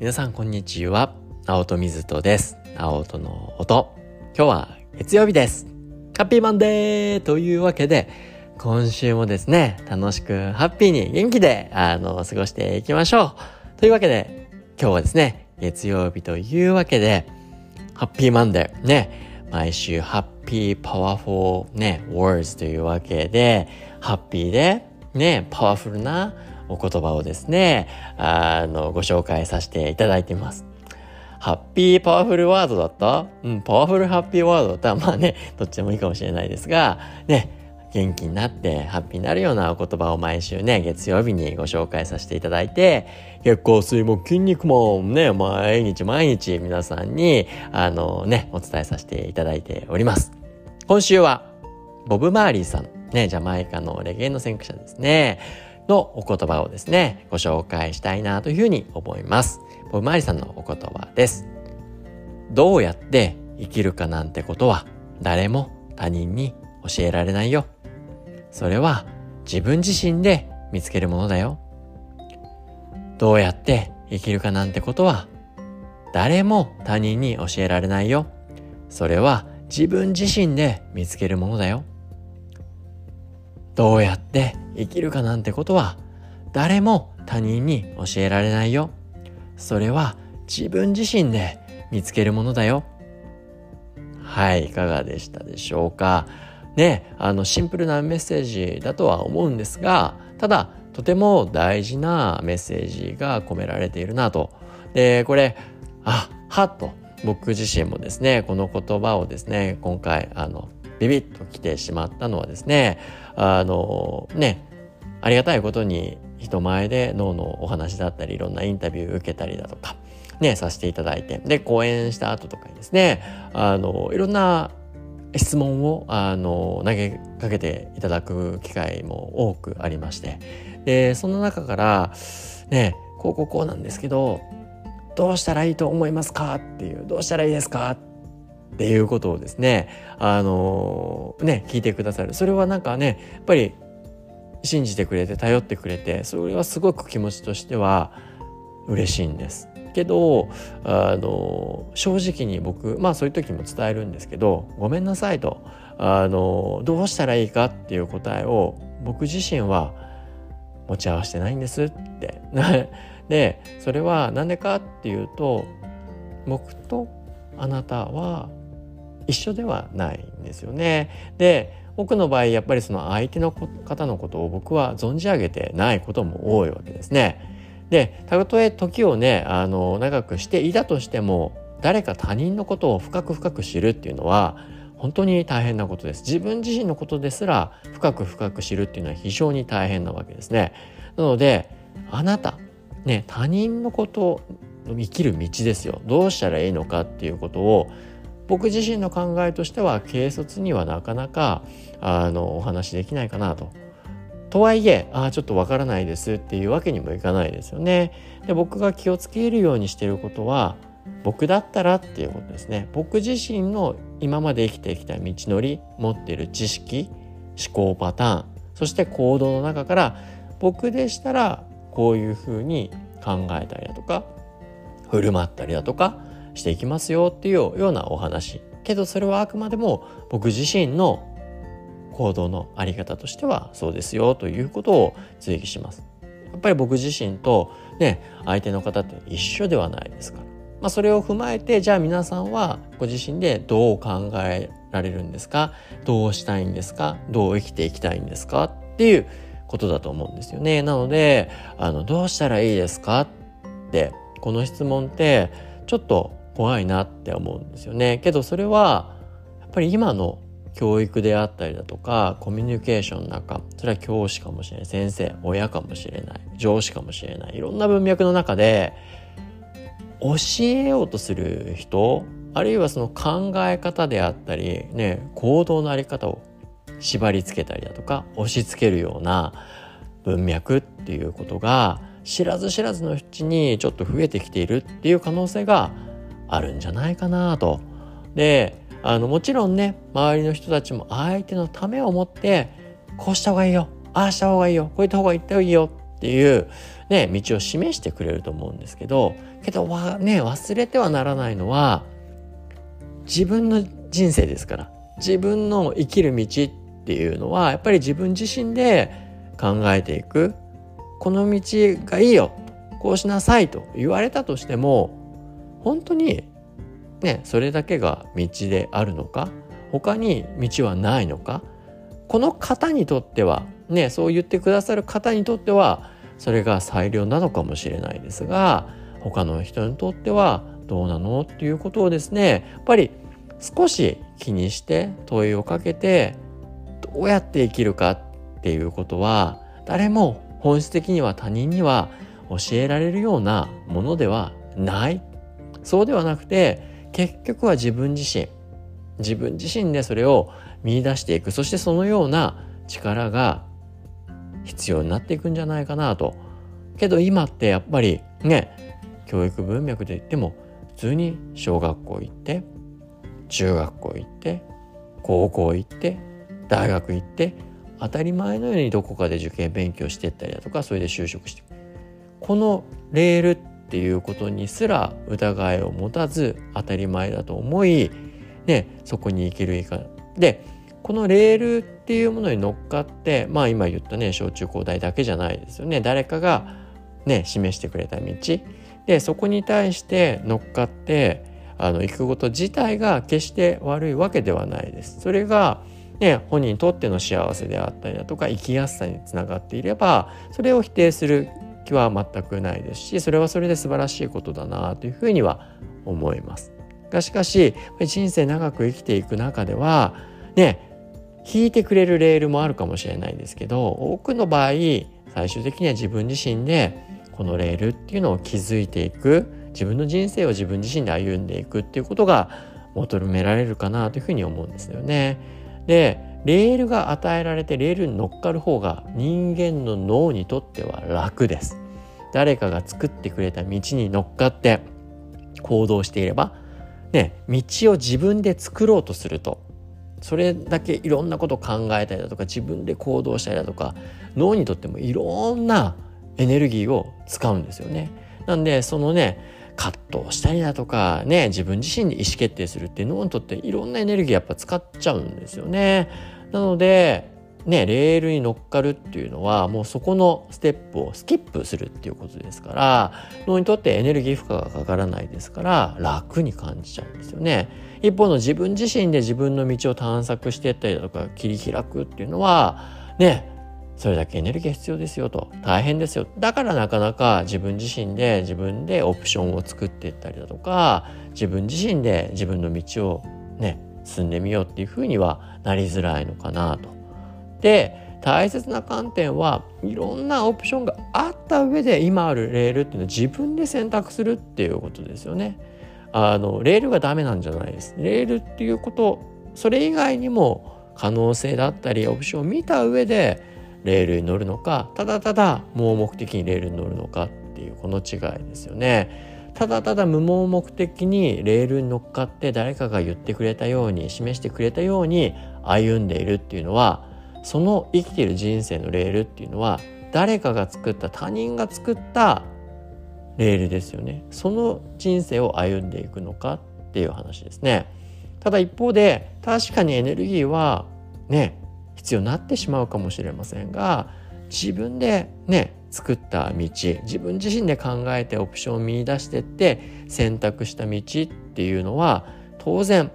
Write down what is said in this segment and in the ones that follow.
皆さんこんにちは。青戸水戸です。青戸の音。今日は月曜日です。ハッピーマンデーというわけで、今週もですね、楽しくハッピーに元気で、あの、過ごしていきましょう。というわけで、今日はですね、月曜日というわけで、ハッピーマンデー、ね、毎週ハッピーパワフォーね、words というわけで、ハッピーで、ね、パワフルなお言葉をですね、あの、ご紹介させていただいてます。ハッピーパワフルワードだった？うん、パワフルハッピーワードだった、まあね、どっちでもいいかもしれないですが、ね、元気になってハッピーになるようなお言葉を毎週ね、月曜日にご紹介させていただいて、月光水も筋肉もね、毎日毎日皆さんに、あのね、お伝えさせていただいております。今週は、ボブ・マーリーさん、ね、ジャマイカのレゲエの先駆者ですね。のお言葉をですね、ご紹介したいなというふうに思います。ボブマリさんのお言葉です。どうやって生きるかなんてことは誰も他人に教えられないよ。それは自分自身で見つけるものだよ。どうやって生きるかなんてことは誰も他人に教えられないよ。それは自分自身で見つけるものだよ。どうやって生きるかなんてことは誰も他人に教えられないよ。それは自分自身で見つけるものだよ。はい、いかがでしたでしょうか。ね、あのシンプルなメッセージだとは思うんですが、ただとても大事なメッセージが込められているなと。で、これ、あ、はっと僕自身もですね、この言葉をですね、今回、あの、ビビッと来てしまったのはですねあのねありがたいことに人前で脳のお話だったりいろんなインタビュー受けたりだとかねさせていただいてで講演した後とかにですねあのいろんな質問をあの投げかけていただく機会も多くありましてでその中からねこうこうこうなんですけどどうしたらいいと思いますかっていうどうしたらいいですかっっていうことをですねあのね聞いてくださるそれはなんかねやっぱり信じてくれて頼ってくれてそれはすごく気持ちとしては嬉しいんです。けどあの正直に僕まあそういう時も伝えるんですけど「ごめんなさい」とあのどうしたらいいかっていう答えを僕自身は持ち合わせてないんですって。でそれは何でかっていうと僕とあなたは一緒ではないんですよね。で僕の場合やっぱりその相手の方のことを僕は存じ上げてないことも多いわけですね。でたとえ時をねあの長くしていたとしても誰か他人のことを深く深く知るっていうのは本当に大変なことです。自分自身のことですら深く深く知るっていうのは非常に大変なわけですね。なのであなたね他人のこと生きる道ですよどうしたらいいのかっていうことを僕自身の考えとしては軽率にはなかなかあのお話できないかなと。とはいえあちょっとわからないですっていうわけにもいかないですよね。で僕が気をつけるようにしてることは僕だったらっていうことですね。僕自身の今まで生きてきた道のり持ってる知識思考パターンそして行動の中から僕でしたらこういうふうに考えたりだとか振る舞ったりだとかしていきますよっていうようなお話けどそれはあくまでも僕自身の行動のあり方としてはそうですよということを追記します。やっぱり僕自身とね相手の方って一緒ではないですから。まあ、それを踏まえてじゃあ皆さんはご自身でどう考えられるんですか？どうしたいんですか？どう生きていきたいんですか？っていうことだと思うんですよね。なのであのどうしたらいいですか？ってこの質問ってちょっと怖いなって思うんですよね。けどそれはやっぱり今の教育であったりだとかコミュニケーションの中それは教師かもしれない。先生親かもしれない。上司かもしれない。いろんな文脈の中で教えようとする人あるいはその考え方であったりね行動のあり方を縛り付けたりだとか押し付けるような文脈っていうことが知らず知らずのうちにちょっと増えてきているっていう可能性があるんじゃないかなと。であのもちろんね周りの人たちも相手のためを思ってこうした方がいいよああした方がいいよこういった方がいった方がいいよっていうね、道を示してくれると思うんですけどけどわ、ね、忘れてはならないのは自分の人生ですから自分の生きる道っていうのはやっぱり自分自身で考えていくこの道がいいよこうしなさいと言われたとしても本当にねそれだけが道であるのか？他に道はないのか？この方にとってはねそう言ってくださる方にとってはそれが最良なのかもしれないですが他の人にとってはどうなのっていうことをですねやっぱり少し気にして問いをかけてどうやって生きるかっていうことは誰も本質的には他人には教えられるようなものではないそうではなくて結局は自分自身。自分自身でそれを見出していく。そしてそのような力が必要になっていくんじゃないかなと。けど今ってやっぱりね教育文脈で言っても普通に小学校行って中学校行って高校行って大学行って当たり前のようにどこかで受験勉強してったりだとかそれで就職してこのレールっていうことにすら疑いを持たず当たり前だと思い、ね、そこに生きる以下でこのレールっていうものに乗っかってまあ今言ったね小中高大だけじゃないですよね。誰かがね示してくれた道。でそこに対して乗っかってあの行くこと自体が決して悪いわけではないです。それがね、本人にとっての幸せであったりだとか生きやすさにつながっていればそれを否定する気は全くないですしそれはそれで素晴らしいことだなというふうには思います。がしかし人生長く生きていく中ではね引いてくれるレールもあるかもしれないですけど多くの場合最終的には自分自身でこのレールっていうのを築いていく自分の人生を自分自身で歩んでいくっていうことが求められるかなというふうに思うんですよね。でレールが与えられてレールに乗っかる方が人間の脳にとっては楽です。誰かが作ってくれた道に乗っかって行動していればね道を自分で作ろうとするとそれだけいろんなことを考えたりだとか自分で行動したりだとか脳にとってもいろんなエネルギーを使うんですよね。なんでそのね葛藤したりだとかね自分自身で意思決定するっていう脳にとっていろんなエネルギーやっぱ使っちゃうんですよね。なのでねレールに乗っかるっていうのはもうそこのステップをスキップするっていうことですから脳にとってエネルギー負荷がかからないですから楽に感じちゃうんですよね。一方の自分自身で自分の道を探索していったりだとか切り開くっていうのはねそれだけエネルギーが必要ですよと大変ですよだからなかなか自分自身で自分でオプションを作っていったりだとか自分自身で自分の道をね進んでみようっていうふうにはなりづらいのかなと。で大切な観点はいろんなオプションがあった上で今あるレールっていうのは自分で選択するっていうことですよね。あのレールがダメなんじゃないです。レールっていうことそれ以外にも可能性だったりオプションを見た上でレールに乗るのかただただ盲目的にレールに乗るのかっていうこの違いですよね。ただただ無盲目的にレールに乗っかって誰かが言ってくれたように示してくれたように歩んでいるっていうのはその生きている人生のレールっていうのは誰かが作った他人が作ったレールですよねその人生を歩んでいくのかっていう話ですねただ一方で確かにエネルギーはね必要になってしまうかもしれませんが自分でね作った道自分自身で考えてオプションを見出してって選択した道っていうのは当然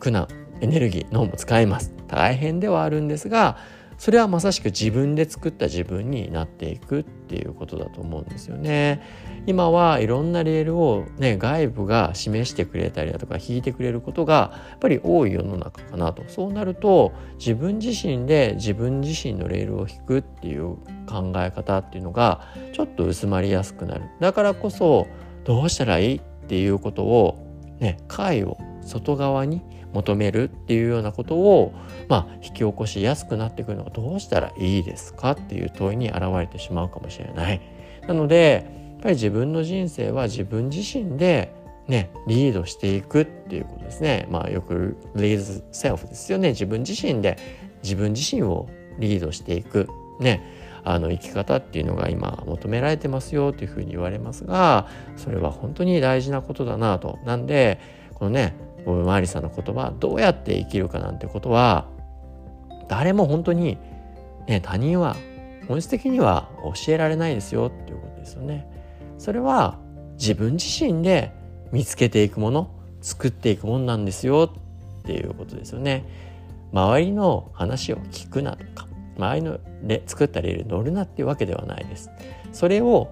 苦難エネルギー脳も使います。大変ではあるんですがそれはまさしく自分で作った自分になっていくっていうことだと思うんですよね。今はいろんなレールを、ね、外部が示してくれたりだとか引いてくれることがやっぱり多い世の中かなとそうなると自分自身で自分自身のレールを引くっていう考え方っていうのがちょっと薄まりやすくなるだからこそどうしたらいいっていうことをね解を外側に求めるっていうようなことを、まあ、引き起こしやすくなってくるのがどうしたらいいですかっていう問いに現れてしまうかもしれない。なのでやっぱり自分の人生は自分自身でね、リードしていくっていうことですね。まあよく lead self ですよね。自分自身で自分自身をリードしていく。ね。あの生き方っていうのが今求められてますよというふうに言われますがそれは本当に大事なことだなと。なんでこのね・マーリさんの言葉どうやって生きるかなんてことは誰も本当に、ね、他人は本質的には教えられないですよっていうことですよね。それは自分自身で見つけていくもの作っていくものなんですよっていうことですよね。周りの話を聞くなとか周りの作ったレールに乗るなっていうわけではないです。それを、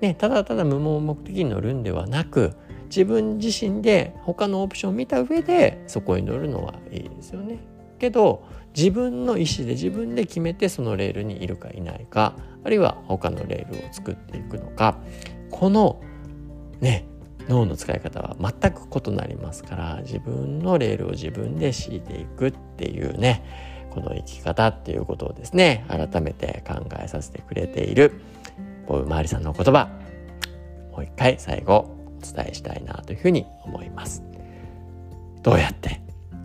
ね、ただただ無謀目的に乗るんではなく自分自身で他のオプションを見た上でそこに乗るのはいいですよね。けど自分の意思で自分で決めてそのレールにいるかいないかあるいは他のレールを作っていくのかこのね脳の使い方は全く異なりますから自分のレールを自分で敷いていくっていうねこの生き方っていうことをですね改めて考えさせてくれているボブ・マーリさんの言葉もう一回最後伝えしたいなというふうに思います。どうやって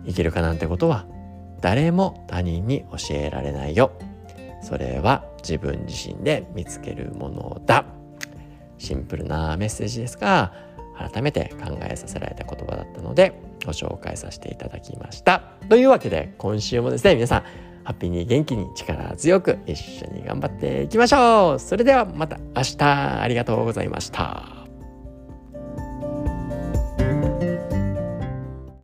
生きるかなんてことは誰も他人に教えられないよ。それは自分自身で見つけるものだ。シンプルなメッセージですが改めて考えさせられた言葉だったのでご紹介させていただきました。というわけで今週もですね皆さんハッピーに元気に力強く一緒に頑張っていきましょうそれではまた明日ありがとうございました。